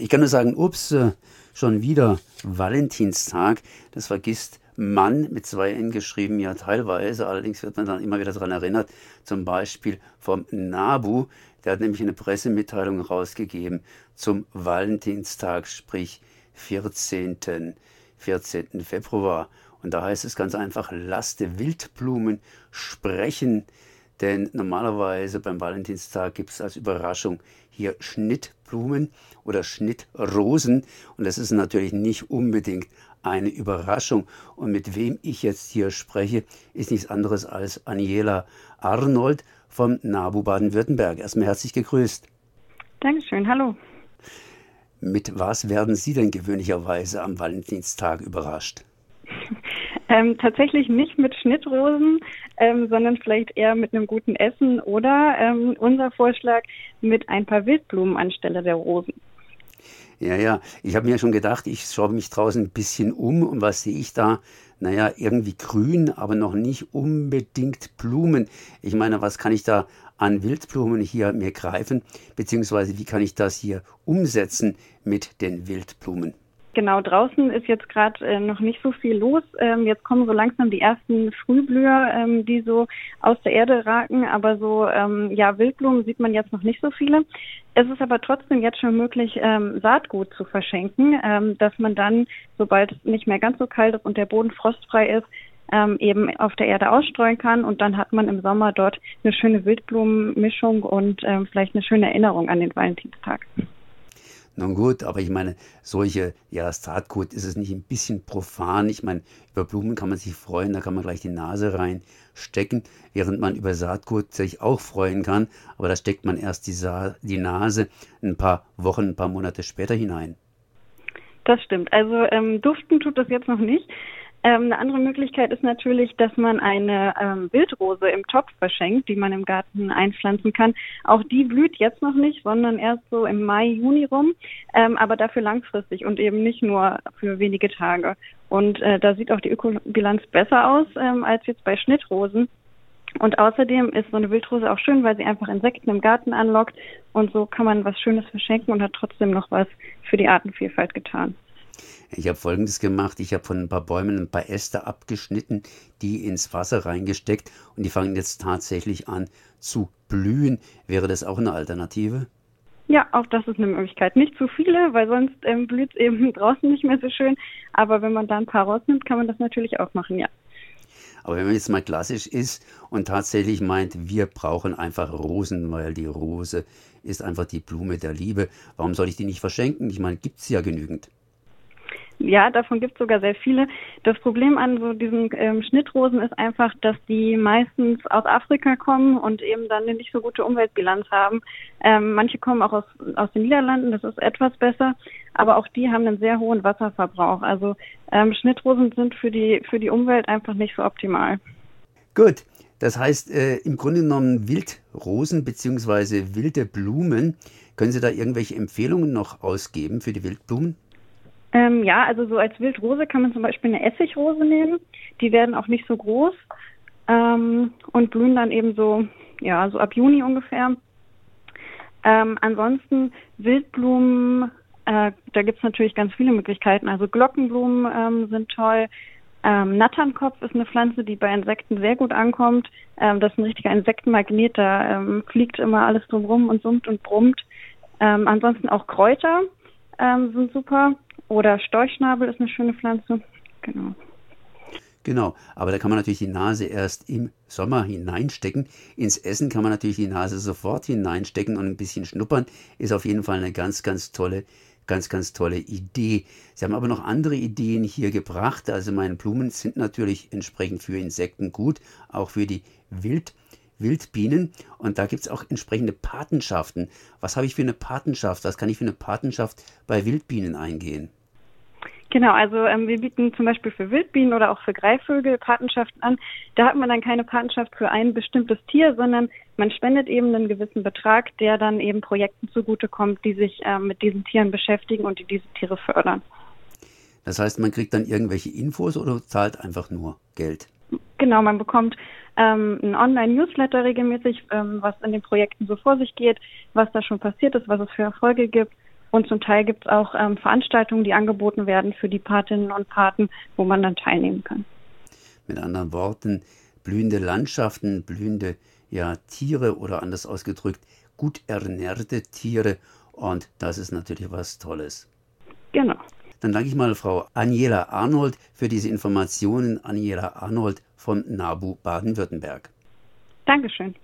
Ich kann nur sagen, ups, äh, schon wieder Valentinstag. Das vergisst Mann mit zwei N geschrieben, ja teilweise. Allerdings wird man dann immer wieder daran erinnert, zum Beispiel vom NABU. Der hat nämlich eine Pressemitteilung rausgegeben zum Valentinstag, sprich 14. 14. Februar. Und da heißt es ganz einfach, lasst Wildblumen sprechen. Denn normalerweise beim Valentinstag gibt es als Überraschung hier Schnittblumen oder Schnittrosen. Und das ist natürlich nicht unbedingt eine Überraschung. Und mit wem ich jetzt hier spreche, ist nichts anderes als Aniela Arnold vom NABU Baden-Württemberg. Erstmal herzlich gegrüßt. Dankeschön, hallo. Mit was werden Sie denn gewöhnlicherweise am Valentinstag überrascht? Ähm, tatsächlich nicht mit Schnittrosen, ähm, sondern vielleicht eher mit einem guten Essen oder ähm, unser Vorschlag mit ein paar Wildblumen anstelle der Rosen. Ja, ja, ich habe mir schon gedacht, ich schaue mich draußen ein bisschen um und was sehe ich da? Naja, irgendwie grün, aber noch nicht unbedingt Blumen. Ich meine, was kann ich da an Wildblumen hier mir greifen, beziehungsweise wie kann ich das hier umsetzen mit den Wildblumen? Genau, draußen ist jetzt gerade äh, noch nicht so viel los. Ähm, jetzt kommen so langsam die ersten Frühblüher, ähm, die so aus der Erde raken, aber so ähm, ja Wildblumen sieht man jetzt noch nicht so viele. Es ist aber trotzdem jetzt schon möglich, ähm, Saatgut zu verschenken, ähm, dass man dann, sobald es nicht mehr ganz so kalt ist und der Boden frostfrei ist, ähm, eben auf der Erde ausstreuen kann und dann hat man im Sommer dort eine schöne Wildblumenmischung und vielleicht eine schöne Erinnerung an den Valentinstag. Nun gut, aber ich meine, solche, ja, Saatgut ist es nicht ein bisschen profan. Ich meine, über Blumen kann man sich freuen, da kann man gleich die Nase reinstecken, während man über Saatgut sich auch freuen kann. Aber da steckt man erst die, Sa die Nase ein paar Wochen, ein paar Monate später hinein. Das stimmt. Also ähm, duften tut das jetzt noch nicht. Ähm, eine andere Möglichkeit ist natürlich, dass man eine ähm, Wildrose im Topf verschenkt, die man im Garten einpflanzen kann. Auch die blüht jetzt noch nicht, sondern erst so im Mai, Juni rum, ähm, aber dafür langfristig und eben nicht nur für wenige Tage. Und äh, da sieht auch die Ökobilanz besser aus ähm, als jetzt bei Schnittrosen. Und außerdem ist so eine Wildrose auch schön, weil sie einfach Insekten im Garten anlockt. Und so kann man was Schönes verschenken und hat trotzdem noch was für die Artenvielfalt getan. Ich habe Folgendes gemacht. Ich habe von ein paar Bäumen ein paar Äste abgeschnitten, die ins Wasser reingesteckt und die fangen jetzt tatsächlich an zu blühen. Wäre das auch eine Alternative? Ja, auch das ist eine Möglichkeit. Nicht zu viele, weil sonst ähm, blüht es eben draußen nicht mehr so schön. Aber wenn man da ein paar rausnimmt, kann man das natürlich auch machen, ja. Aber wenn man jetzt mal klassisch ist und tatsächlich meint, wir brauchen einfach Rosen, weil die Rose ist einfach die Blume der Liebe, warum soll ich die nicht verschenken? Ich meine, gibt es ja genügend. Ja, davon gibt es sogar sehr viele. Das Problem an so diesen ähm, Schnittrosen ist einfach, dass die meistens aus Afrika kommen und eben dann eine nicht so gute Umweltbilanz haben. Ähm, manche kommen auch aus, aus den Niederlanden, das ist etwas besser, aber auch die haben einen sehr hohen Wasserverbrauch. Also ähm, Schnittrosen sind für die, für die Umwelt einfach nicht so optimal. Gut, das heißt äh, im Grunde genommen Wildrosen beziehungsweise wilde Blumen. Können Sie da irgendwelche Empfehlungen noch ausgeben für die Wildblumen? Ähm, ja, also so als Wildrose kann man zum Beispiel eine Essigrose nehmen. Die werden auch nicht so groß ähm, und blühen dann eben so, ja, so ab Juni ungefähr. Ähm, ansonsten Wildblumen, äh, da gibt's natürlich ganz viele Möglichkeiten. Also Glockenblumen ähm, sind toll. Ähm, Natternkopf ist eine Pflanze, die bei Insekten sehr gut ankommt. Ähm, das ist ein richtiger Insektenmagnet, da ähm, fliegt immer alles drumrum und summt und brummt. Ähm, ansonsten auch Kräuter ähm, sind super. Oder Storchschnabel ist eine schöne Pflanze. Genau. Genau, aber da kann man natürlich die Nase erst im Sommer hineinstecken. Ins Essen kann man natürlich die Nase sofort hineinstecken und ein bisschen schnuppern. Ist auf jeden Fall eine ganz, ganz tolle, ganz, ganz tolle Idee. Sie haben aber noch andere Ideen hier gebracht. Also meine Blumen sind natürlich entsprechend für Insekten gut, auch für die Wild. Wildbienen und da gibt es auch entsprechende Patenschaften. Was habe ich für eine Patenschaft? Was kann ich für eine Patenschaft bei Wildbienen eingehen? Genau, also ähm, wir bieten zum Beispiel für Wildbienen oder auch für Greifvögel Patenschaften an. Da hat man dann keine Patenschaft für ein bestimmtes Tier, sondern man spendet eben einen gewissen Betrag, der dann eben Projekten zugutekommt, die sich ähm, mit diesen Tieren beschäftigen und die diese Tiere fördern. Das heißt, man kriegt dann irgendwelche Infos oder zahlt einfach nur Geld? Genau, man bekommt ähm, ein Online-Newsletter regelmäßig, ähm, was in den Projekten so vor sich geht, was da schon passiert ist, was es für Erfolge gibt Und zum Teil gibt es auch ähm, Veranstaltungen, die angeboten werden für die Patinnen und Paten, wo man dann teilnehmen kann. Mit anderen Worten, blühende Landschaften, blühende ja, Tiere oder anders ausgedrückt, gut ernährte Tiere. Und das ist natürlich was Tolles. Genau. Dann danke ich mal Frau Aniela Arnold für diese Informationen. Aniela Arnold von NABU Baden-Württemberg. Dankeschön.